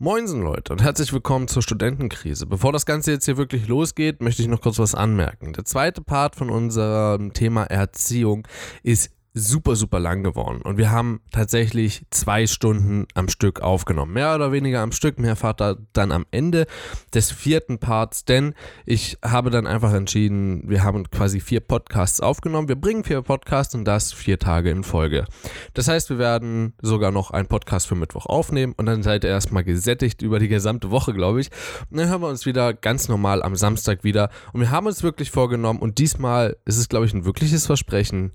Moinsen Leute und herzlich willkommen zur Studentenkrise. Bevor das Ganze jetzt hier wirklich losgeht, möchte ich noch kurz was anmerken. Der zweite Part von unserem Thema Erziehung ist super, super lang geworden. Und wir haben tatsächlich zwei Stunden am Stück aufgenommen. Mehr oder weniger am Stück. Mehr ihr dann am Ende des vierten Parts, denn ich habe dann einfach entschieden, wir haben quasi vier Podcasts aufgenommen. Wir bringen vier Podcasts und das vier Tage in Folge. Das heißt, wir werden sogar noch einen Podcast für Mittwoch aufnehmen und dann seid ihr erstmal gesättigt über die gesamte Woche, glaube ich. Und dann hören wir uns wieder ganz normal am Samstag wieder. Und wir haben uns wirklich vorgenommen und diesmal ist es, glaube ich, ein wirkliches Versprechen,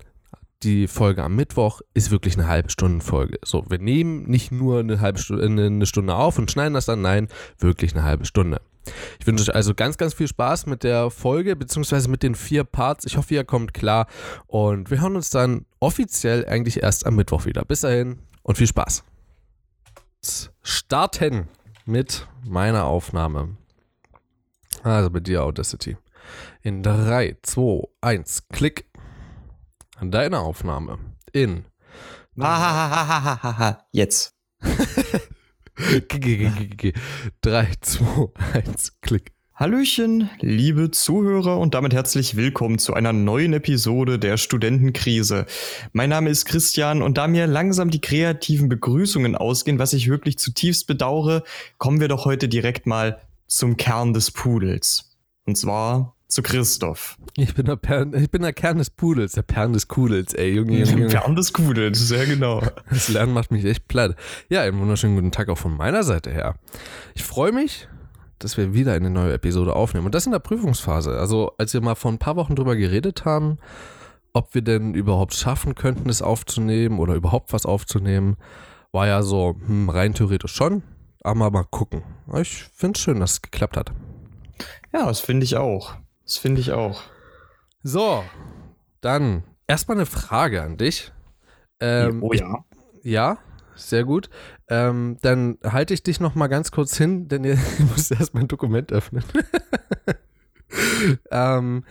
die Folge am Mittwoch ist wirklich eine halbe Stunde Folge. So, wir nehmen nicht nur eine halbe Stunde, eine Stunde auf und schneiden das dann, nein, wirklich eine halbe Stunde. Ich wünsche euch also ganz, ganz viel Spaß mit der Folge, beziehungsweise mit den vier Parts. Ich hoffe, ihr kommt klar und wir hören uns dann offiziell eigentlich erst am Mittwoch wieder. Bis dahin und viel Spaß. Starten mit meiner Aufnahme. Also mit dir Audacity. In 3, 2, 1, Klick deine Aufnahme in. Jetzt. 3, 2, 1, Klick. Hallöchen, liebe Zuhörer und damit herzlich willkommen zu einer neuen Episode der Studentenkrise. Mein Name ist Christian und da mir langsam die kreativen Begrüßungen ausgehen, was ich wirklich zutiefst bedauere, kommen wir doch heute direkt mal zum Kern des Pudels. Und zwar zu Christoph. Ich bin der, Pern, ich bin der Kern des Pudels, der Pern des Kudels, ey, Junge, Junge, Junge. Kern des Kudels, sehr genau. Das Lernen macht mich echt platt. Ja, einen wunderschönen guten Tag auch von meiner Seite her. Ich freue mich, dass wir wieder eine neue Episode aufnehmen. Und das in der Prüfungsphase. Also, als wir mal vor ein paar Wochen drüber geredet haben, ob wir denn überhaupt schaffen könnten, es aufzunehmen oder überhaupt was aufzunehmen, war ja so, hm, rein theoretisch schon, aber mal gucken. Ich finde es schön, dass es geklappt hat. Ja, das finde ich auch. Das finde ich auch. So, dann erstmal eine Frage an dich. Ähm, oh ja. Ja, sehr gut. Ähm, dann halte ich dich noch mal ganz kurz hin, denn ihr müsst erst mein Dokument öffnen. ähm,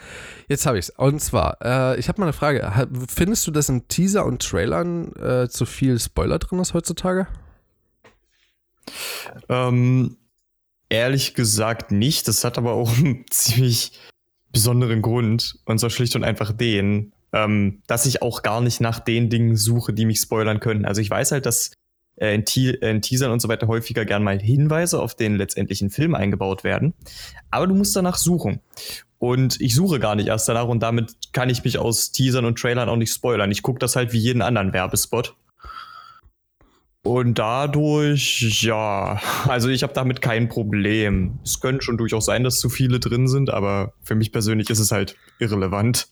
jetzt habe ich es. Und zwar, äh, ich habe mal eine Frage. Findest du, dass in Teaser und Trailern äh, zu viel Spoiler drin ist heutzutage? Ähm, ehrlich gesagt nicht. Das hat aber auch einen ziemlich besonderen Grund, und zwar schlicht und einfach den, ähm, dass ich auch gar nicht nach den Dingen suche, die mich spoilern können. Also ich weiß halt, dass äh, in, in Teasern und so weiter häufiger gern mal Hinweise auf den letztendlichen Film eingebaut werden, aber du musst danach suchen. Und ich suche gar nicht erst danach und damit kann ich mich aus Teasern und Trailern auch nicht spoilern. Ich gucke das halt wie jeden anderen Werbespot. Und dadurch, ja, also ich habe damit kein Problem. Es könnte schon durchaus sein, dass zu viele drin sind, aber für mich persönlich ist es halt irrelevant.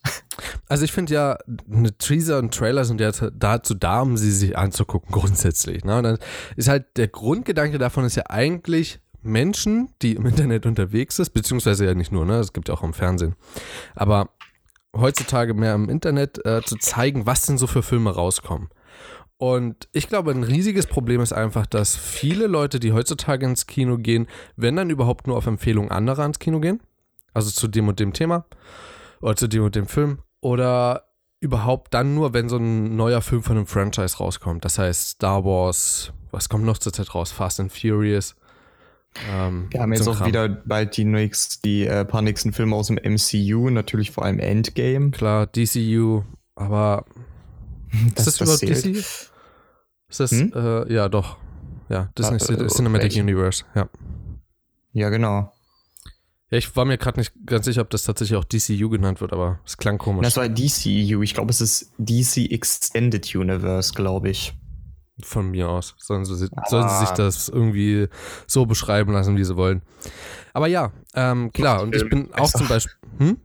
Also ich finde ja, eine Teaser und Trailer sind ja dazu da, um sie sich anzugucken, grundsätzlich. Ne? Und dann ist halt der Grundgedanke davon ist ja eigentlich, Menschen, die im Internet unterwegs sind, beziehungsweise ja nicht nur, ne, es gibt ja auch im Fernsehen, aber heutzutage mehr im Internet äh, zu zeigen, was denn so für Filme rauskommen. Und ich glaube, ein riesiges Problem ist einfach, dass viele Leute, die heutzutage ins Kino gehen, wenn dann überhaupt nur auf Empfehlung anderer ins Kino gehen, also zu dem und dem Thema oder zu dem und dem Film, oder überhaupt dann nur, wenn so ein neuer Film von einem Franchise rauskommt. Das heißt Star Wars, was kommt noch zur Zeit raus? Fast and Furious. Ähm, Wir haben jetzt auch Kram. wieder bald die, nächst, die äh, paar nächsten Filme aus dem MCU, natürlich vor allem Endgame. Klar, DCU, aber das ist das überhaupt DC? Ist das, hm? äh, ja, doch. Ja, Disney ah, äh, Cinematic welchen? Universe, ja. Ja, genau. Ja, ich war mir gerade nicht ganz sicher, ob das tatsächlich auch DCU genannt wird, aber es klang komisch. Das war DCU. Ich glaube, es ist DC Extended Universe, glaube ich. Von mir aus. Sollen sie, sollen sie, sich das irgendwie so beschreiben lassen, wie sie wollen. Aber ja, ähm, klar, und ich bin besser. auch zum Beispiel. Hm?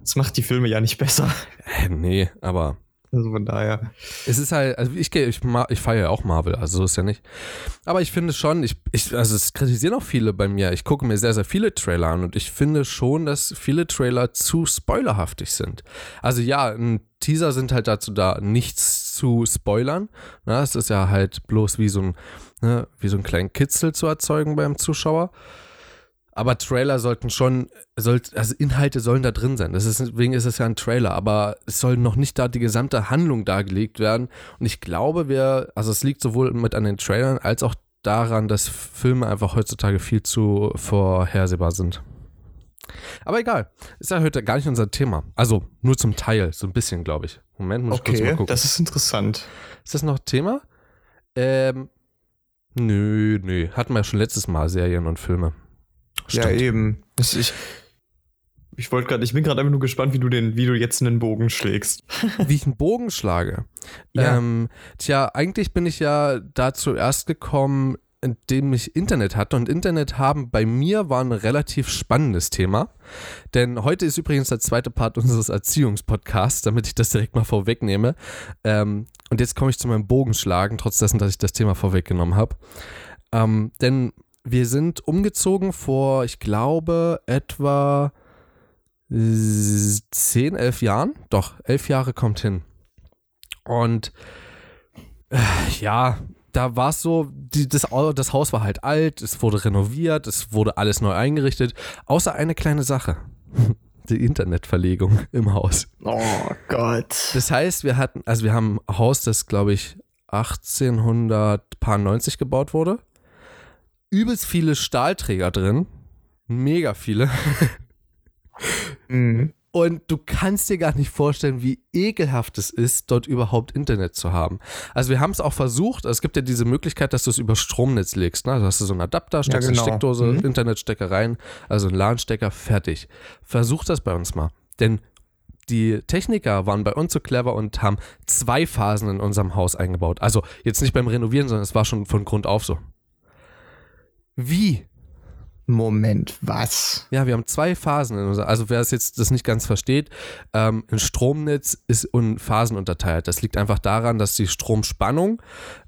Das macht die Filme ja nicht besser. Äh, nee, aber also von daher. Es ist halt, also ich, ich, ich feiere ja auch Marvel, also so ist ja nicht. Aber ich finde schon, ich, ich, also es kritisieren auch viele bei mir. Ich gucke mir sehr, sehr viele Trailer an und ich finde schon, dass viele Trailer zu spoilerhaftig sind. Also ja, ein Teaser sind halt dazu da, nichts zu spoilern. Na, es ist ja halt bloß wie so ein, ne, wie so ein kleinen Kitzel zu erzeugen beim Zuschauer. Aber Trailer sollten schon, soll, also Inhalte sollen da drin sein. deswegen ist es ja ein Trailer, aber es soll noch nicht da die gesamte Handlung dargelegt werden. Und ich glaube, wir, also es liegt sowohl mit an den Trailern als auch daran, dass Filme einfach heutzutage viel zu vorhersehbar sind. Aber egal, ist ja heute gar nicht unser Thema. Also nur zum Teil, so ein bisschen, glaube ich. Moment, muss okay, ich kurz mal gucken. das ist interessant. Ist das noch Thema? Ähm, nö, nö. Hatten wir ja schon letztes Mal Serien und Filme. Ja, Stimmt. eben. Das, ich ich wollte gerade, ich bin gerade einfach nur gespannt, wie du den, wie du jetzt einen Bogen schlägst. Wie ich einen Bogen schlage. Ja. Ähm, tja, eigentlich bin ich ja da zuerst gekommen, indem ich Internet hatte. Und Internet haben bei mir war ein relativ spannendes Thema. Denn heute ist übrigens der zweite Part unseres Erziehungspodcasts, damit ich das direkt mal vorwegnehme. Ähm, und jetzt komme ich zu meinem Bogenschlagen, trotz dessen, dass ich das Thema vorweggenommen habe. Ähm, denn wir sind umgezogen vor, ich glaube, etwa 10, 11 Jahren. Doch, 11 Jahre kommt hin. Und äh, ja, da war es so, die, das, das Haus war halt alt, es wurde renoviert, es wurde alles neu eingerichtet, außer eine kleine Sache. Die Internetverlegung im Haus. Oh Gott. Das heißt, wir hatten, also wir haben ein Haus, das glaube ich 1890 gebaut wurde. Übelst viele Stahlträger drin. Mega viele. Mhm. Und du kannst dir gar nicht vorstellen, wie ekelhaft es ist, dort überhaupt Internet zu haben. Also wir haben es auch versucht. Es gibt ja diese Möglichkeit, dass du es über Stromnetz legst. Ne? Also hast du so einen Adapter, steckst genau. eine Steckdose, Mhm. Internetstecker rein, also einen LAN-Stecker, fertig. Versuch das bei uns mal. Denn die Techniker waren bei uns so clever und haben zwei Phasen in unserem Haus eingebaut. Also jetzt nicht beim Renovieren, sondern es war schon von Grund auf so. Wie? Moment, was? Ja, wir haben zwei Phasen. In unser, also wer es jetzt das nicht ganz versteht, ähm, ein Stromnetz ist in Phasen unterteilt. Das liegt einfach daran, dass die Stromspannung,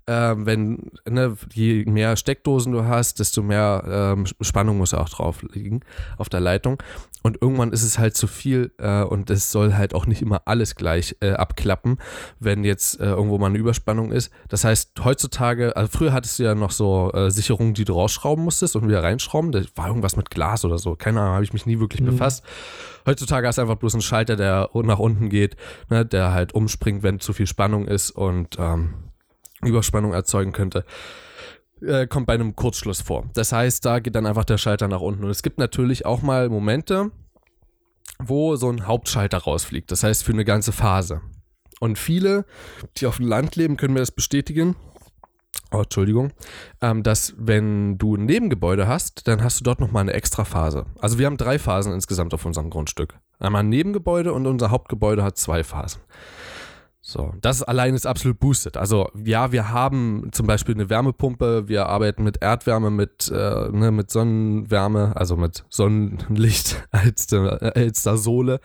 ähm, wenn ne, je mehr Steckdosen du hast, desto mehr ähm, Spannung muss auch drauf liegen auf der Leitung. Und irgendwann ist es halt zu viel äh, und es soll halt auch nicht immer alles gleich äh, abklappen, wenn jetzt äh, irgendwo mal eine Überspannung ist. Das heißt, heutzutage, also früher hattest du ja noch so äh, Sicherungen, die du rausschrauben musstest und wieder reinschrauben. Das war irgendwas mit Glas oder so. Keine Ahnung, habe ich mich nie wirklich befasst. Heutzutage hast du einfach bloß einen Schalter, der nach unten geht, ne, der halt umspringt, wenn zu viel Spannung ist und ähm, Überspannung erzeugen könnte äh, kommt bei einem Kurzschluss vor. Das heißt, da geht dann einfach der Schalter nach unten. Und es gibt natürlich auch mal Momente, wo so ein Hauptschalter rausfliegt. Das heißt, für eine ganze Phase. Und viele, die auf dem Land leben, können mir das bestätigen. Oh, Entschuldigung. Ähm, dass, wenn du ein Nebengebäude hast, dann hast du dort nochmal eine extra Phase. Also, wir haben drei Phasen insgesamt auf unserem Grundstück. Einmal ein Nebengebäude und unser Hauptgebäude hat zwei Phasen. So, das allein ist absolut boosted. Also ja, wir haben zum Beispiel eine Wärmepumpe, wir arbeiten mit Erdwärme, mit, äh, ne, mit Sonnenwärme, also mit Sonnenlicht als, äh, als der Sohle,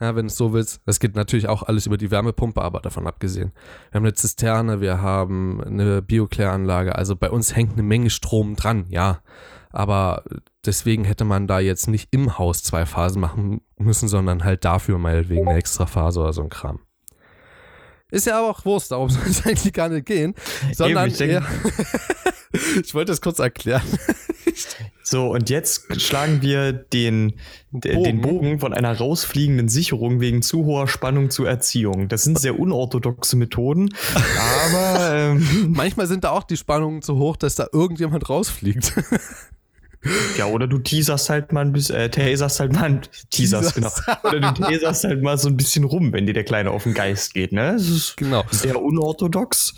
ja, wenn es so willst. Das geht natürlich auch alles über die Wärmepumpe, aber davon abgesehen. Wir haben eine Zisterne, wir haben eine Biokläranlage, also bei uns hängt eine Menge Strom dran, ja. Aber deswegen hätte man da jetzt nicht im Haus zwei Phasen machen müssen, sondern halt dafür meinetwegen eine extra Phase oder so ein Kram. Ist ja aber auch Wurst, darum soll es eigentlich gar nicht gehen. Sondern ich denk- eher, ich wollte das kurz erklären. So, und jetzt schlagen wir den, d- den Bogen von einer rausfliegenden Sicherung wegen zu hoher Spannung zur Erziehung. Das sind sehr unorthodoxe Methoden, aber ähm, Manchmal sind da auch die Spannungen zu hoch, dass da irgendjemand rausfliegt. Ja, oder du teaserst halt mal ein bisschen, äh, taserst halt mal ein, teaserst, genau. Teaserst. Oder du taserst halt mal so ein bisschen rum, wenn dir der Kleine auf den Geist geht, ne? Das ist genau. sehr unorthodox,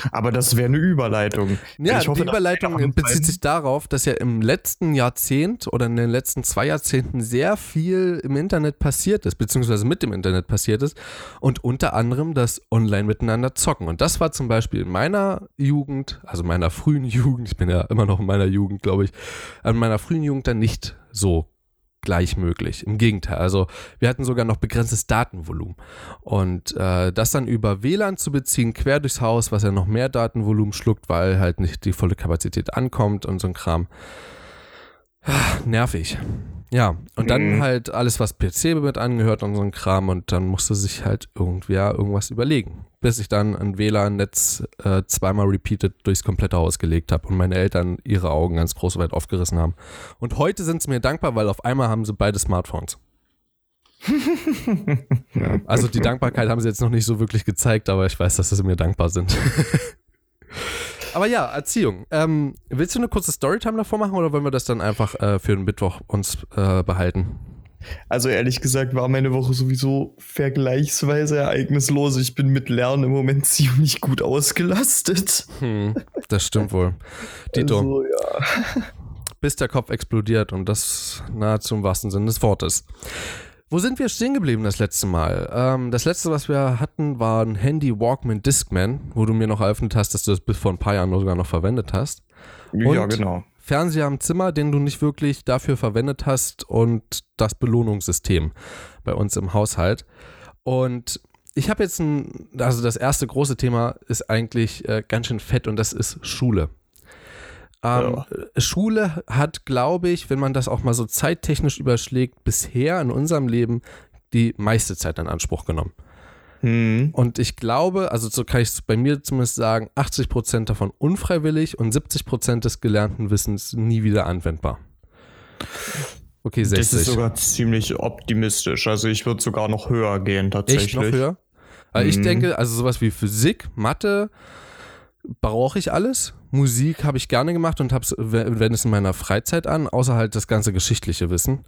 aber das wäre eine Überleitung. Ja, hoffe, die Überleitung bezieht sich darauf, dass ja im letzten Jahrzehnt oder in den letzten zwei Jahrzehnten sehr viel im Internet passiert ist, beziehungsweise mit dem Internet passiert ist und unter anderem das Online miteinander zocken. Und das war zum Beispiel in meiner Jugend, also meiner frühen Jugend, ich bin ja immer noch in meiner Jugend, glaube ich, in meiner frühen Jugend dann nicht so gleich möglich. Im Gegenteil, also wir hatten sogar noch begrenztes Datenvolumen. Und äh, das dann über WLAN zu beziehen, quer durchs Haus, was ja noch mehr Datenvolumen schluckt, weil halt nicht die volle Kapazität ankommt und so ein Kram. Ah, Nervig. Ja, und dann Mhm. halt alles, was PC mit angehört und so ein Kram und dann musste sich halt irgendwer irgendwas überlegen. Bis ich dann ein WLAN-Netz äh, zweimal repeated durchs komplette Haus gelegt habe und meine Eltern ihre Augen ganz groß weit aufgerissen haben. Und heute sind sie mir dankbar, weil auf einmal haben sie beide Smartphones. ja, also die Dankbarkeit haben sie jetzt noch nicht so wirklich gezeigt, aber ich weiß, dass sie mir dankbar sind. Aber ja, Erziehung. Ähm, willst du eine kurze Storytime davor machen oder wollen wir das dann einfach äh, für den Mittwoch uns äh, behalten? Also ehrlich gesagt war meine Woche sowieso vergleichsweise ereignislos. Ich bin mit Lernen im Moment ziemlich gut ausgelastet. Hm, das stimmt wohl. Dito. Also, ja. Bis der Kopf explodiert und das nahezu im wahrsten Sinne des Wortes. Wo sind wir stehen geblieben das letzte Mal? Ähm, das letzte, was wir hatten, war ein Handy Walkman Discman, wo du mir noch eröffnet hast, dass du das bis vor ein paar Jahren sogar noch verwendet hast. Und ja, genau. Fernseher am Zimmer, den du nicht wirklich dafür verwendet hast und das Belohnungssystem bei uns im Haushalt. Und ich habe jetzt ein, also das erste große Thema ist eigentlich äh, ganz schön fett und das ist Schule. Ähm, ja. Schule hat, glaube ich, wenn man das auch mal so zeittechnisch überschlägt, bisher in unserem Leben die meiste Zeit in Anspruch genommen. Mhm. Und ich glaube, also so kann ich es bei mir zumindest sagen, 80 Prozent davon unfreiwillig und 70 Prozent des gelernten Wissens nie wieder anwendbar. Okay, 60. Das ist sogar ziemlich optimistisch. Also ich würde sogar noch höher gehen tatsächlich. Echt noch höher? Weil mhm. ich denke, also sowas wie Physik, Mathe, brauche ich alles. Musik habe ich gerne gemacht und wende es in meiner Freizeit an, außer halt das ganze geschichtliche Wissen.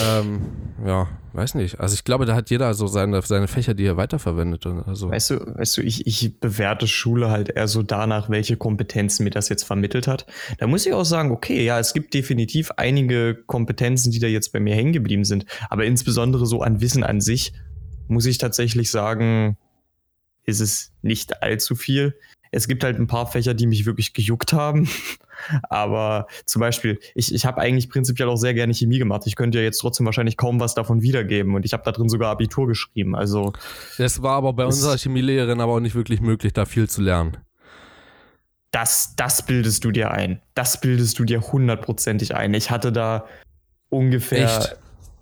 Ähm, ja, weiß nicht. Also ich glaube, da hat jeder so seine, seine Fächer, die er weiterverwendet. Also. Weißt du, weißt du, ich, ich bewerte Schule halt eher so danach, welche Kompetenzen mir das jetzt vermittelt hat. Da muss ich auch sagen, okay, ja, es gibt definitiv einige Kompetenzen, die da jetzt bei mir hängen geblieben sind. Aber insbesondere so an Wissen an sich, muss ich tatsächlich sagen, ist es nicht allzu viel. Es gibt halt ein paar Fächer, die mich wirklich gejuckt haben. Aber zum Beispiel, ich, ich habe eigentlich prinzipiell auch sehr gerne Chemie gemacht. Ich könnte ja jetzt trotzdem wahrscheinlich kaum was davon wiedergeben. Und ich habe da drin sogar Abitur geschrieben. Also. Das war aber bei unserer Chemielehrerin aber auch nicht wirklich möglich, da viel zu lernen. Das, das bildest du dir ein. Das bildest du dir hundertprozentig ein. Ich hatte da ungefähr Echt?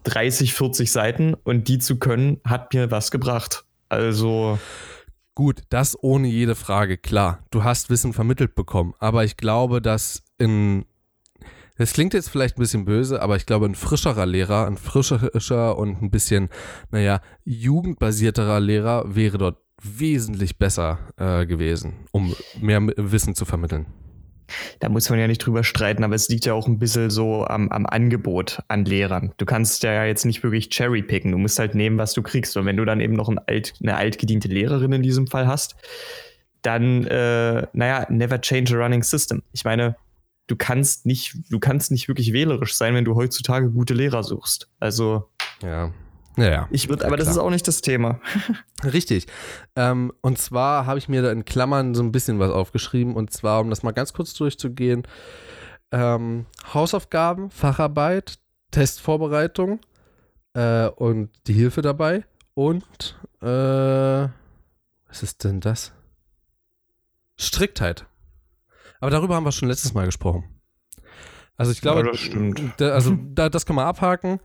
30, 40 Seiten und die zu können, hat mir was gebracht. Also. Gut, das ohne jede Frage, klar. Du hast Wissen vermittelt bekommen, aber ich glaube, dass in das klingt jetzt vielleicht ein bisschen böse, aber ich glaube, ein frischerer Lehrer, ein frischer und ein bisschen, naja, jugendbasierterer Lehrer wäre dort wesentlich besser äh, gewesen, um mehr Wissen zu vermitteln da muss man ja nicht drüber streiten, aber es liegt ja auch ein bisschen so am, am Angebot an Lehrern. Du kannst ja jetzt nicht wirklich cherry picken. Du musst halt nehmen, was du kriegst. Und wenn du dann eben noch ein alt, eine altgediente Lehrerin in diesem Fall hast, dann, äh, naja, never change a running system. Ich meine, du kannst nicht, du kannst nicht wirklich wählerisch sein, wenn du heutzutage gute Lehrer suchst. Also. Ja. Naja. Ich würde, aber ja, das ist auch nicht das Thema. Richtig. Ähm, und zwar habe ich mir da in Klammern so ein bisschen was aufgeschrieben. Und zwar, um das mal ganz kurz durchzugehen: ähm, Hausaufgaben, Facharbeit, Testvorbereitung äh, und die Hilfe dabei. Und äh, was ist denn das? Striktheit. Aber darüber haben wir schon letztes Mal gesprochen. Also ich glaube, ja, das stimmt. Da, also da, das kann man abhaken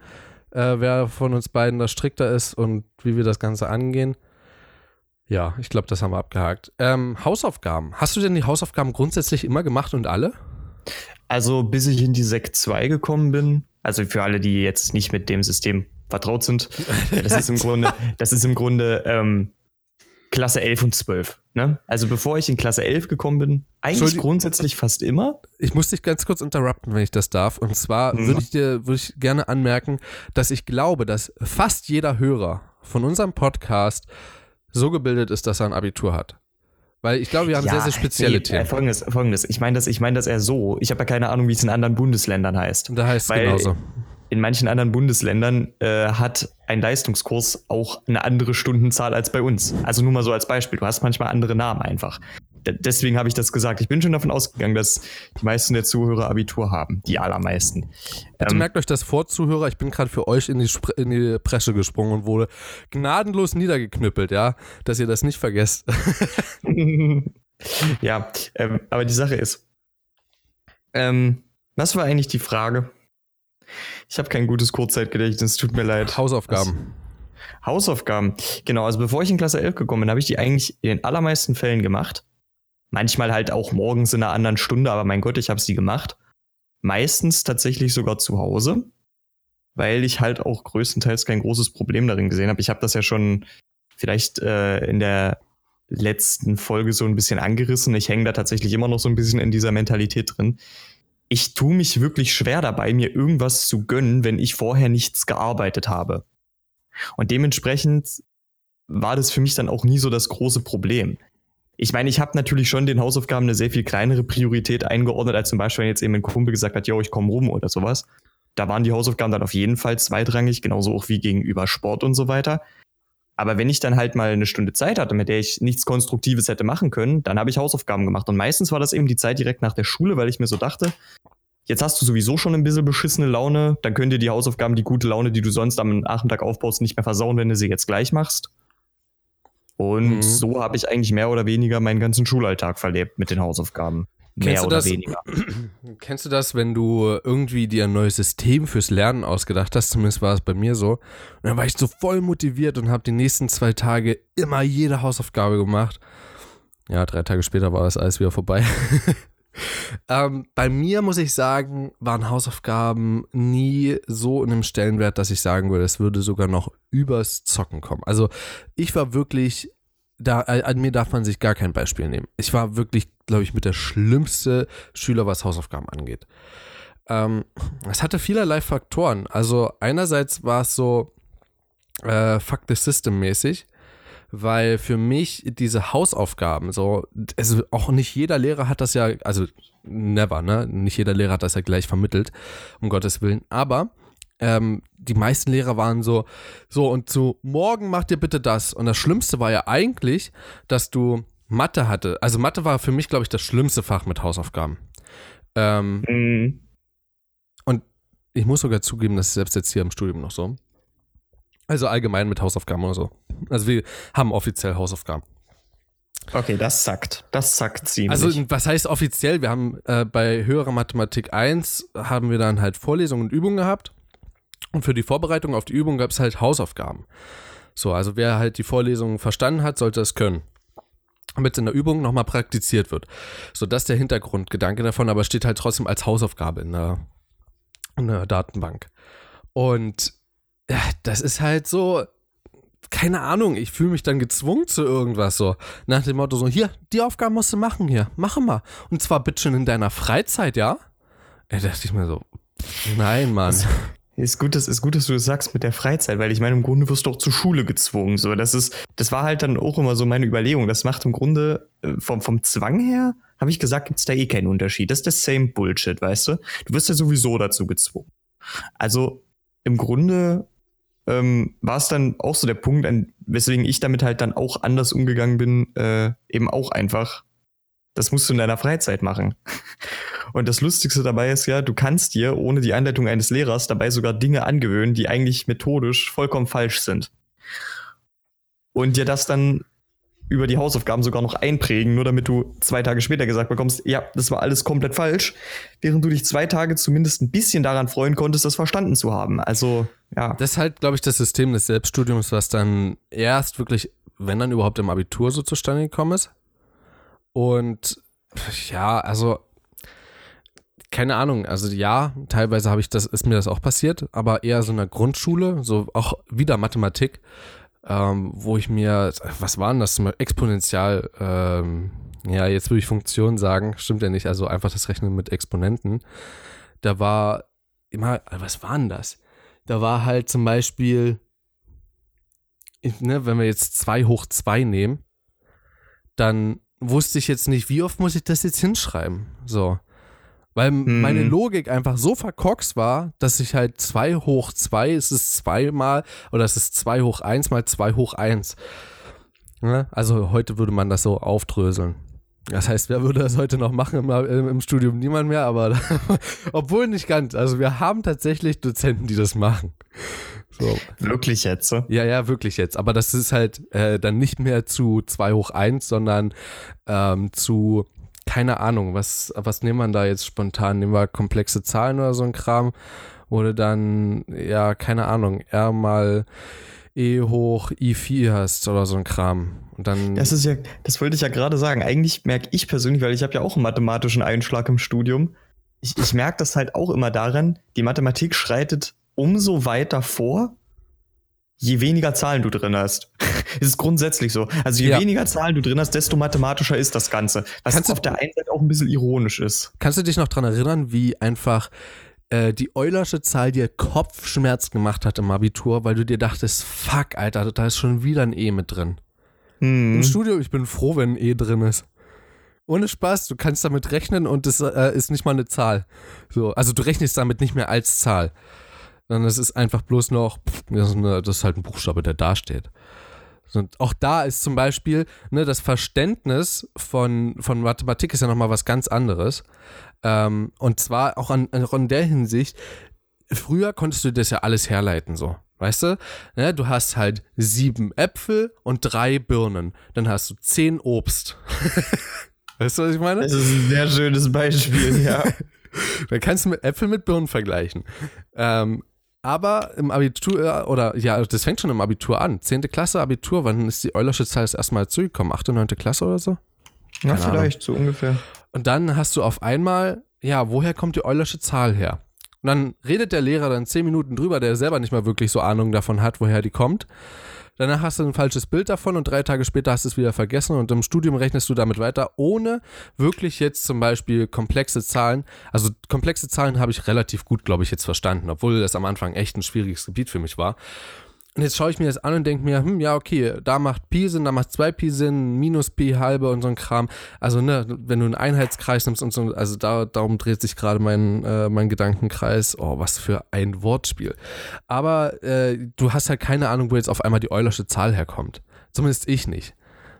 äh, wer von uns beiden da strikter ist und wie wir das Ganze angehen. Ja, ich glaube, das haben wir abgehakt. Ähm, Hausaufgaben. Hast du denn die Hausaufgaben grundsätzlich immer gemacht und alle? Also, bis ich in die Sekt 2 gekommen bin, also für alle, die jetzt nicht mit dem System vertraut sind, das ist im Grunde, das ist im Grunde ähm, Klasse 11 und 12. Ne? Also bevor ich in Klasse 11 gekommen bin, eigentlich grundsätzlich fast immer. Ich muss dich ganz kurz interrupten, wenn ich das darf. Und zwar mhm. würde ich dir würde ich gerne anmerken, dass ich glaube, dass fast jeder Hörer von unserem Podcast so gebildet ist, dass er ein Abitur hat. Weil ich glaube, wir haben ja, sehr, sehr spezielle nee, Themen. Folgendes, folgendes. Ich meine das, ich meine das eher so. Ich habe ja keine Ahnung, wie es in anderen Bundesländern heißt. Da heißt es genauso in manchen anderen Bundesländern äh, hat ein Leistungskurs auch eine andere Stundenzahl als bei uns. Also nur mal so als Beispiel. Du hast manchmal andere Namen einfach. D deswegen habe ich das gesagt. Ich bin schon davon ausgegangen, dass die meisten der Zuhörer Abitur haben. Die allermeisten. Bitte ähm, merkt euch das vor, Zuhörer. Ich bin gerade für euch in die, Spre in die Presche gesprungen und wurde gnadenlos niedergeknüppelt, ja? Dass ihr das nicht vergesst. ja, ähm, aber die Sache ist, ähm, was war eigentlich die Frage? Ich habe kein gutes Kurzzeitgedächtnis, tut mir leid. Hausaufgaben. Was? Hausaufgaben. Genau, also bevor ich in Klasse 11 gekommen bin, habe ich die eigentlich in den allermeisten Fällen gemacht. Manchmal halt auch morgens in einer anderen Stunde, aber mein Gott, ich habe sie gemacht. Meistens tatsächlich sogar zu Hause, weil ich halt auch größtenteils kein großes Problem darin gesehen habe. Ich habe das ja schon vielleicht äh, in der letzten Folge so ein bisschen angerissen. Ich hänge da tatsächlich immer noch so ein bisschen in dieser Mentalität drin. Ich tue mich wirklich schwer dabei, mir irgendwas zu gönnen, wenn ich vorher nichts gearbeitet habe. Und dementsprechend war das für mich dann auch nie so das große Problem. Ich meine, ich habe natürlich schon den Hausaufgaben eine sehr viel kleinere Priorität eingeordnet, als zum Beispiel, wenn jetzt eben ein Kumpel gesagt hat, yo, ich komme rum oder sowas. Da waren die Hausaufgaben dann auf jeden Fall zweitrangig, genauso auch wie gegenüber Sport und so weiter. Aber wenn ich dann halt mal eine Stunde Zeit hatte, mit der ich nichts Konstruktives hätte machen können, dann habe ich Hausaufgaben gemacht. Und meistens war das eben die Zeit direkt nach der Schule, weil ich mir so dachte, jetzt hast du sowieso schon ein bisschen beschissene Laune, dann könnt dir die Hausaufgaben, die gute Laune, die du sonst am Nachmittag aufbaust, nicht mehr versauen, wenn du sie jetzt gleich machst. Und mhm. so habe ich eigentlich mehr oder weniger meinen ganzen Schulalltag verlebt mit den Hausaufgaben. Mehr kennst oder das, weniger. Kennst du das, wenn du irgendwie dir ein neues System fürs Lernen ausgedacht hast? Zumindest war es bei mir so. Und dann war ich so voll motiviert und habe die nächsten zwei Tage immer jede Hausaufgabe gemacht. Ja, drei Tage später war das alles wieder vorbei. ähm, bei mir muss ich sagen, waren Hausaufgaben nie so in einem Stellenwert, dass ich sagen würde, es würde sogar noch übers Zocken kommen. Also ich war wirklich da, äh, an mir darf man sich gar kein Beispiel nehmen. Ich war wirklich, glaube ich, mit der schlimmste Schüler, was Hausaufgaben angeht. Ähm, es hatte vielerlei Faktoren. Also einerseits war es so äh, Fuck the System mäßig, weil für mich diese Hausaufgaben so, also auch nicht jeder Lehrer hat das ja, also never, ne? Nicht jeder Lehrer hat das ja gleich vermittelt, um Gottes Willen. Aber ähm, die meisten Lehrer waren so, so und zu morgen macht ihr bitte das. Und das Schlimmste war ja eigentlich, dass du Mathe hatte. Also Mathe war für mich, glaube ich, das schlimmste Fach mit Hausaufgaben. Ähm, mhm. Und ich muss sogar zugeben, dass selbst jetzt hier im Studium noch so. Also allgemein mit Hausaufgaben oder so. Also wir haben offiziell Hausaufgaben. Okay, das sagt. Das sagt ziemlich. Also was heißt offiziell? Wir haben äh, bei höherer Mathematik 1 haben wir dann halt Vorlesungen und Übungen gehabt. Und für die Vorbereitung auf die Übung gab es halt Hausaufgaben. So, also wer halt die Vorlesungen verstanden hat, sollte es können. Damit es in der Übung nochmal praktiziert wird. So, das ist der Hintergrundgedanke davon, aber steht halt trotzdem als Hausaufgabe in der, in der Datenbank. Und ja, das ist halt so, keine Ahnung, ich fühle mich dann gezwungen zu irgendwas so. Nach dem Motto so, hier, die Aufgaben musst du machen hier, mach mal. Und zwar bitte schon in deiner Freizeit, ja? Da dachte ich mir so, nein, Mann. Ist gut, dass, ist gut, dass du das sagst mit der Freizeit, weil ich meine, im Grunde wirst du auch zur Schule gezwungen. So, das ist, das war halt dann auch immer so meine Überlegung. Das macht im Grunde äh, vom, vom Zwang her, habe ich gesagt, gibt's da eh keinen Unterschied. Das ist der same Bullshit, weißt du? Du wirst ja sowieso dazu gezwungen. Also im Grunde ähm, war es dann auch so der Punkt, an, weswegen ich damit halt dann auch anders umgegangen bin, äh, eben auch einfach. Das musst du in deiner Freizeit machen. Und das Lustigste dabei ist ja, du kannst dir ohne die Anleitung eines Lehrers dabei sogar Dinge angewöhnen, die eigentlich methodisch vollkommen falsch sind. Und dir das dann über die Hausaufgaben sogar noch einprägen, nur damit du zwei Tage später gesagt bekommst, ja, das war alles komplett falsch, während du dich zwei Tage zumindest ein bisschen daran freuen konntest, das verstanden zu haben. Also, ja. Das ist halt, glaube ich, das System des Selbststudiums, was dann erst wirklich, wenn dann überhaupt im Abitur so zustande gekommen ist. Und ja, also keine Ahnung, also ja, teilweise habe ich das, ist mir das auch passiert, aber eher so in der Grundschule, so auch wieder Mathematik, ähm, wo ich mir, was waren das, exponentiell, ähm, ja, jetzt würde ich Funktion sagen, stimmt ja nicht, also einfach das Rechnen mit Exponenten. Da war immer, was war denn das? Da war halt zum Beispiel, ne, wenn wir jetzt 2 hoch 2 nehmen, dann wusste ich jetzt nicht, wie oft muss ich das jetzt hinschreiben? So. Weil hm. meine Logik einfach so verkorkst war, dass ich halt 2 hoch 2 ist es zweimal oder es ist 2 hoch 1 mal 2 hoch 1. Ja, also heute würde man das so aufdröseln. Das heißt, wer würde das heute noch machen im, im Studium? Niemand mehr, aber obwohl nicht ganz. Also wir haben tatsächlich Dozenten, die das machen. So. Wirklich jetzt? So? Ja, ja, wirklich jetzt. Aber das ist halt äh, dann nicht mehr zu 2 hoch 1, sondern ähm, zu keine Ahnung, was, was nehmen wir da jetzt spontan? Nehmen wir komplexe Zahlen oder so ein Kram? Oder dann, ja, keine Ahnung, R mal E hoch I4 hast oder so ein Kram. Und dann. Das ist ja, das wollte ich ja gerade sagen. Eigentlich merke ich persönlich, weil ich habe ja auch einen mathematischen Einschlag im Studium. Ich, ich merke das halt auch immer daran, die Mathematik schreitet umso weiter vor, je weniger Zahlen du drin hast. Es ist grundsätzlich so. Also je Ja. weniger Zahlen du drin hast, desto mathematischer ist das Ganze. Was Kannst du- auf der einen Seite auch ein bisschen ironisch ist. Kannst du dich noch dran erinnern, wie einfach äh, die Eulersche Zahl dir Kopfschmerz gemacht hat im Abitur, weil du dir dachtest, fuck, Alter, da ist schon wieder ein E mit drin. Im Hm. Studio, ich bin froh, wenn ein E drin ist. Ohne Spaß, du kannst damit rechnen und es äh, ist nicht mal eine Zahl. So, also du rechnest damit nicht mehr als Zahl. Sondern es ist einfach bloß noch, pff, das, das ist halt ein Buchstabe, der da steht. Und auch da ist zum Beispiel, ne, das Verständnis von, von Mathematik ist ja nochmal was ganz anderes. Ähm, und zwar auch an, auch in der Hinsicht, früher konntest du das ja alles herleiten, so. Weißt du? Ne, du hast halt sieben Äpfel und drei Birnen. Dann hast du zehn Obst. weißt du, was ich meine? Das ist ein sehr schönes Beispiel, ja. Dann kannst du mit Äpfel mit Birnen vergleichen. Ähm, aber im Abitur, oder ja, das fängt schon im Abitur an. Zehnte Klasse, Abitur, wann ist die Eulersche Zahl das erste Mal zugekommen? Achte, neunte Klasse oder so? ja, Keine vielleicht, so ungefähr. Und dann hast du auf einmal, ja, woher kommt die Eulersche Zahl her? Und dann redet der Lehrer dann zehn Minuten drüber, der selber nicht mal wirklich so Ahnung davon hat, woher die kommt. Danach hast du ein falsches Bild davon und drei Tage später hast du es wieder vergessen und im Studium rechnest du damit weiter, ohne wirklich jetzt zum Beispiel komplexe Zahlen. Also komplexe Zahlen habe ich relativ gut, glaube ich, jetzt verstanden, obwohl das am Anfang echt ein schwieriges Gebiet für mich war. Und jetzt schaue ich mir das an und denke mir, hm, ja, okay, da macht Pi Sinn, da macht 2 Pi Sinn, minus Pi halbe und so ein Kram. Also, ne, wenn du einen Einheitskreis nimmst und so, also da, darum dreht sich gerade mein, äh, mein Gedankenkreis. Oh, was für ein Wortspiel. Aber äh, du hast halt keine Ahnung, wo jetzt auf einmal die Eulersche Zahl herkommt. Zumindest ich nicht.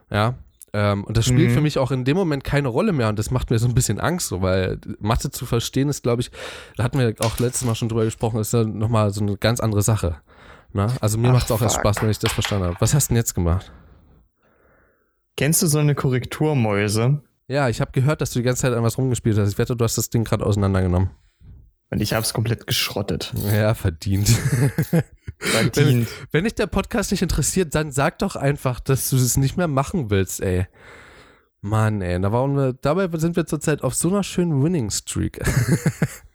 Ja. Ähm, und das spielt Mhm. für mich auch in dem Moment keine Rolle mehr und das macht mir so ein bisschen Angst, so, weil Mathe zu verstehen ist, glaube ich, da hatten wir auch letztes Mal schon drüber gesprochen, ist ja nochmal so eine ganz andere Sache. Na? Also mir Ach, macht es auch erst fuck. Spaß, wenn ich das verstanden habe. Was hast du denn jetzt gemacht? Kennst du so eine Korrekturmäuse? Ja, ich habe gehört, dass du die ganze Zeit an was rumgespielt hast. Ich wette, du hast das Ding gerade auseinandergenommen. Und ich hab's komplett geschrottet. Ja, verdient. Verdient. Wenn dich der Podcast nicht interessiert, dann sag doch einfach, dass du es nicht mehr machen willst, ey. Mann, ey, da wir, dabei sind wir zurzeit auf so einer schönen Winning Streak.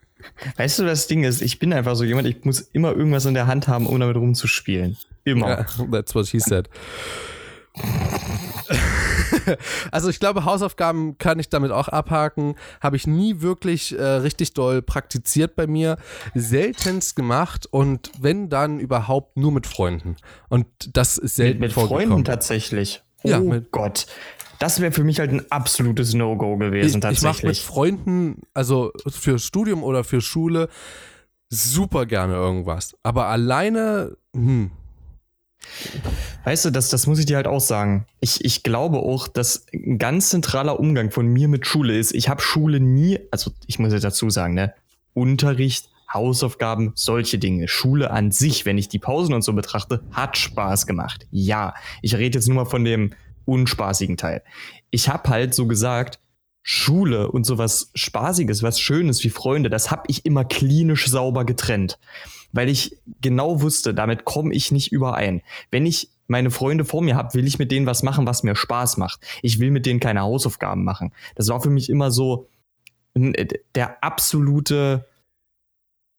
Weißt du, das Ding ist, ich bin einfach so jemand, ich muss immer irgendwas in der Hand haben, um damit rumzuspielen. Immer. Ja, that's what he said. Also ich glaube, Hausaufgaben kann ich damit auch abhaken. Habe ich nie wirklich äh, richtig doll praktiziert bei mir. Seltenst gemacht und wenn dann überhaupt nur mit Freunden. Und das ist Mit, selten mit vorgekommen. Freunden tatsächlich. Oh Ja, mit- Gott. Das wäre für mich halt ein absolutes No-Go Ich, gewesen, ich mache mit tatsächlich. Freunden, also für Studium oder für Schule, super gerne irgendwas. Aber alleine, hm, Weißt du, das, das muss ich dir halt auch sagen. Ich, ich glaube auch, dass ein ganz zentraler Umgang von mir mit Schule ist. Ich habe Schule nie, also ich muss jetzt dazu sagen, ne, Unterricht, Hausaufgaben, solche Dinge. Schule an sich, wenn ich die Pausen und so betrachte, hat Spaß gemacht. Ja, ich rede jetzt nur mal von dem unspaßigen Teil. Ich habe halt so gesagt, Schule und sowas Spaßiges, was Schönes wie Freunde, das habe ich immer klinisch sauber getrennt. Weil ich genau wusste, damit komme ich nicht überein. Wenn ich meine Freunde vor mir habe, will ich mit denen was machen, was mir Spaß macht. Ich will mit denen keine Hausaufgaben machen. Das war für mich immer so n- der absolute,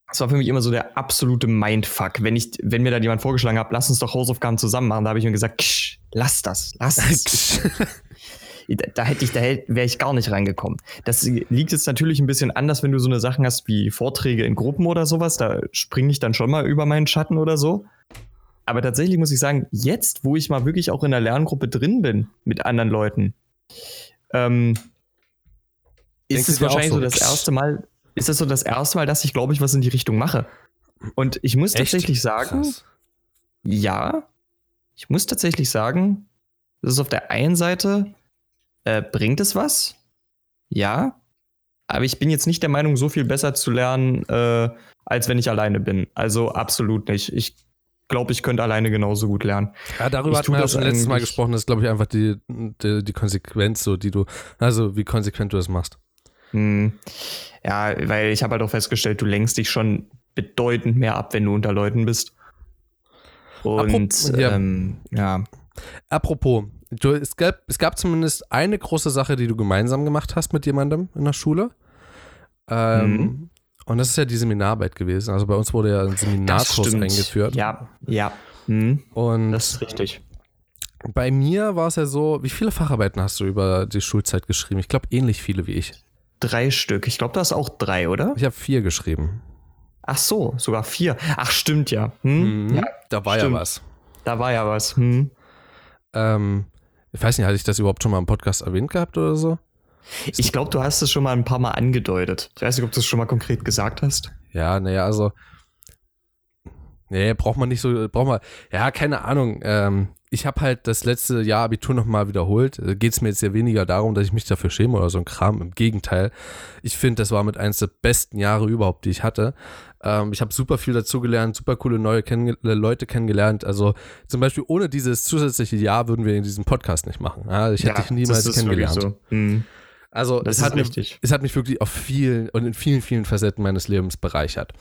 das war für mich immer so der absolute Mindfuck. Wenn ich, wenn mir da jemand vorgeschlagen hat, lass uns doch Hausaufgaben zusammen machen, da habe ich mir gesagt, lass das, lass es. da, da hätte ich, da wäre ich gar nicht reingekommen. Das liegt jetzt natürlich ein bisschen anders, wenn du so eine Sachen hast wie Vorträge in Gruppen oder sowas. Da springe ich dann schon mal über meinen Schatten oder so. Aber tatsächlich muss ich sagen, jetzt, wo ich mal wirklich auch in der Lerngruppe drin bin mit anderen Leuten, ähm, ist es wahrscheinlich so, so das erste Mal, ist das so das erste Mal, dass ich, glaube ich, was in die Richtung mache. Und ich muss Echt? tatsächlich sagen, Krass. ja, ich muss tatsächlich sagen, das ist auf der einen Seite, äh, bringt es was? Ja. Aber ich bin jetzt nicht der Meinung, so viel besser zu lernen, äh, als wenn ich alleine bin. Also absolut nicht. Ich glaube, ich könnte alleine genauso gut lernen. Ja, darüber hatten wir ja das schon letztes Mal gesprochen. Das ist, glaube ich, einfach die, die, die Konsequenz, so die du, also wie konsequent du das machst. Hm. Ja, weil ich habe halt auch festgestellt, du lenkst dich schon bedeutend mehr ab, wenn du unter Leuten bist. Und Apropos- ja. ähm, ja. Apropos, du, es, gab, es gab zumindest eine große Sache, die du gemeinsam gemacht hast mit jemandem in der Schule. Ähm, Mhm. Und das ist ja die Seminararbeit gewesen. Also bei uns wurde ja ein Seminarkurs eingeführt. Ja, ja. Hm, Und das ist richtig. Bei mir war es ja so, wie viele Facharbeiten hast du über die Schulzeit geschrieben? Ich glaube, ähnlich viele wie ich. Drei Stück. Ich glaube, da ist auch drei, oder? Ich habe vier geschrieben. Ach so, sogar vier. Ach, stimmt ja. Hm? Mhm. ja Da war stimmt. ja was. da war ja was. Hm. Ähm, ich weiß nicht, hatte ich das überhaupt schon mal im Podcast erwähnt gehabt oder so? Ich glaube, du hast es schon mal ein paar Mal angedeutet. Ich weiß nicht, ob du es schon mal konkret gesagt hast. Ja, naja, also. Nee, braucht man nicht so, braucht man, ja, keine Ahnung. Ähm, ich habe halt das letzte Jahr Abitur nochmal wiederholt. Geht es mir jetzt ja weniger darum, dass ich mich dafür schäme oder so ein Kram. Im Gegenteil. Ich finde, das war mit eines der besten Jahre überhaupt, die ich hatte. Ähm, ich habe super viel dazugelernt, super coole neue kennenge äh, Leute kennengelernt. Also zum Beispiel ohne dieses zusätzliche Jahr würden wir diesen Podcast nicht machen. Ja, ich hätte dich niemals kennengelernt. So. Hm. Also Das es hat, richtig. es hat mich wirklich auf vielen und in vielen, vielen Facetten meines Lebens bereichert.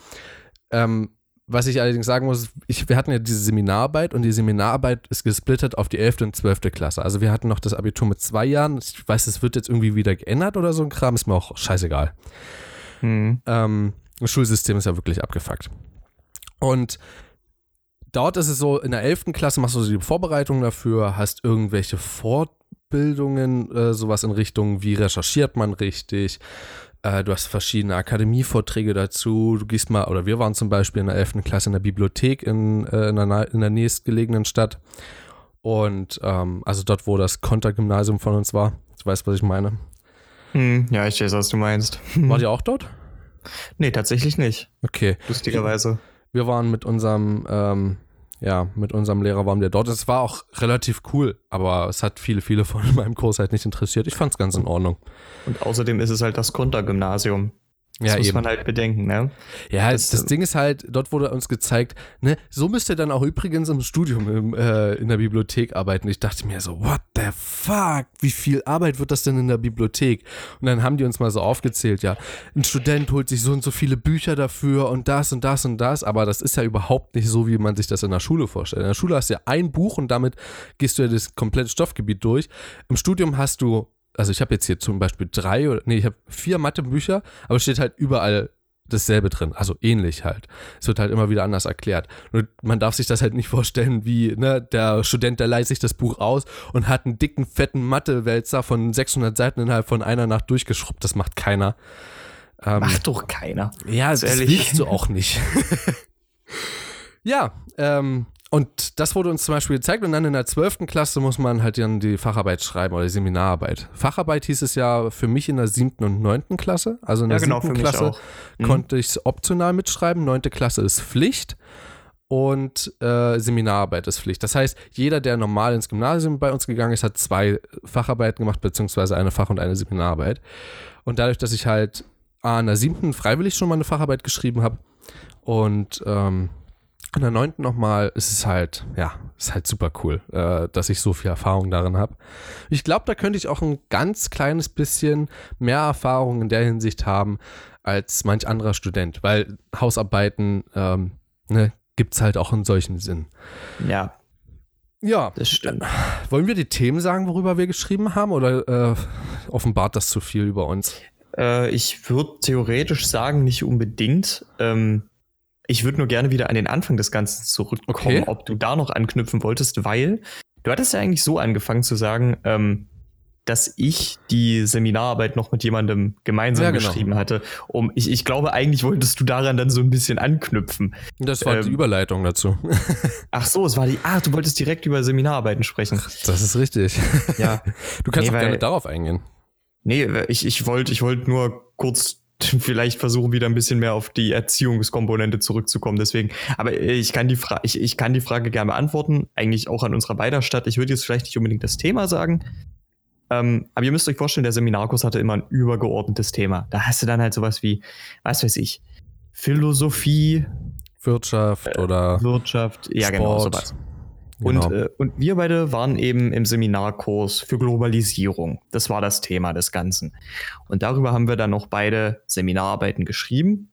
Ähm, was ich allerdings sagen muss, ich, wir hatten ja diese Seminararbeit und die Seminararbeit ist gesplittet auf die 11. und 12. Klasse. Also wir hatten noch das Abitur mit zwei Jahren. Ich weiß, es wird jetzt irgendwie wieder geändert oder so ein Kram, ist mir auch scheißegal. Hm. Ähm, das Schulsystem ist ja wirklich abgefuckt. Und dort ist es so, in der 11. Klasse machst du so die Vorbereitung dafür, hast irgendwelche Fortbildungen, äh, sowas in Richtung, wie recherchiert man richtig. Äh, du hast verschiedene Akademievorträge dazu. Du gehst mal, oder wir waren zum Beispiel in der 11. Klasse in der Bibliothek in, äh, in, der, in der nächstgelegenen Stadt. Und ähm, also dort, wo das Kontergymnasium von uns war. Du weißt, was ich meine. Hm. Ja, ich weiß, was du meinst. Wart ihr auch dort? Nee, tatsächlich nicht. Okay. Lustigerweise. Wir waren mit unserem, ähm, ja, mit unserem Lehrer waren wir dort. Es war auch relativ cool, aber es hat viele, viele von meinem Kurs halt nicht interessiert. Ich fand es ganz in Ordnung. Und außerdem ist es halt das Kontergymnasium. Das Ja, muss eben. man halt bedenken, ne? Ja, Das, das, ähm, Ding ist halt, dort wurde uns gezeigt, ne, so müsst ihr dann auch übrigens im Studium im, äh, in der Bibliothek arbeiten. Ich dachte mir so, what the fuck? Wie viel Arbeit wird das denn in der Bibliothek? Und dann haben die uns mal so aufgezählt, ja, ein Student holt sich so und so viele Bücher dafür und das und das und das, aber das ist ja überhaupt nicht so, wie man sich das in der Schule vorstellt. In der Schule hast du ja ein Buch und damit gehst du ja das komplette Stoffgebiet durch. Im Studium hast du, also ich habe jetzt hier zum Beispiel drei oder, nee, ich habe vier Mathebücher, aber es steht halt überall dasselbe drin, also ähnlich halt. Es wird halt immer wieder anders erklärt. Nur man darf sich das halt nicht vorstellen, wie ne, der Student, der leiht sich das Buch aus und hat einen dicken, fetten Mathewälzer von 600 Seiten innerhalb von einer Nacht durchgeschrubbt. Das macht keiner. Ähm, Macht doch keiner. ja, das ehrlich. willst du auch nicht. ja, ähm, und das wurde uns zum Beispiel gezeigt und dann in der 12. Klasse muss man halt dann die Facharbeit schreiben oder die Seminararbeit. Facharbeit hieß es ja für mich in der 7. und 9. Klasse. Also in Ja, der genau, 7. für mich Klasse. Mhm. konnte ich es optional mitschreiben. 9. Klasse ist Pflicht und äh, Seminararbeit ist Pflicht. Das heißt, jeder, der normal ins Gymnasium bei uns gegangen ist, hat zwei Facharbeiten gemacht, beziehungsweise eine Fach- und eine Seminararbeit. Und dadurch, dass ich halt in der siebten freiwillig schon mal eine Facharbeit geschrieben habe und ähm, in der neunten nochmal ist es halt, ja, ist halt super cool, äh, dass ich so viel Erfahrung darin habe. Ich glaube, da könnte ich auch ein ganz kleines bisschen mehr Erfahrung in der Hinsicht haben als manch anderer Student, weil Hausarbeiten ähm, ne, gibt es halt auch in solchen Sinn. Ja, Ja, das stimmt. wollen wir die Themen sagen, worüber wir geschrieben haben oder äh, offenbart das zu viel über uns? Äh, ich würde theoretisch sagen, nicht unbedingt. Ähm, ich würde nur gerne wieder an den Anfang des Ganzen zurückkommen, Okay. ob du da noch anknüpfen wolltest, weil du hattest ja eigentlich so angefangen zu sagen, ähm, dass ich die Seminararbeit noch mit jemandem gemeinsam Ja, genau. geschrieben hatte. Um, ich, ich glaube, eigentlich wolltest du daran dann so ein bisschen anknüpfen. Das war die Ähm, Überleitung dazu. Ach so, es war die. Ah, du wolltest direkt über Seminararbeiten sprechen. Das ist richtig. Ja. Du kannst Nee, auch gerne weil- darauf eingehen. Nee, ich, ich wollte ich wollt nur kurz vielleicht versuchen, wieder ein bisschen mehr auf die Erziehungskomponente zurückzukommen. Deswegen, aber ich kann die, Fra ich, ich kann die Frage gerne beantworten, eigentlich auch an unserer beider Stadt. Ich würde jetzt vielleicht nicht unbedingt das Thema sagen. Ähm, aber ihr müsst euch vorstellen, der Seminarkurs hatte immer ein übergeordnetes Thema. Da hast du dann halt sowas wie, was weiß ich, Philosophie, Wirtschaft oder Wirtschaft, ja genau, Sport. sowas. Genau. Und, äh, und wir beide waren eben im Seminarkurs für Globalisierung. Das war das Thema des Ganzen. Und darüber haben wir dann noch beide Seminararbeiten geschrieben.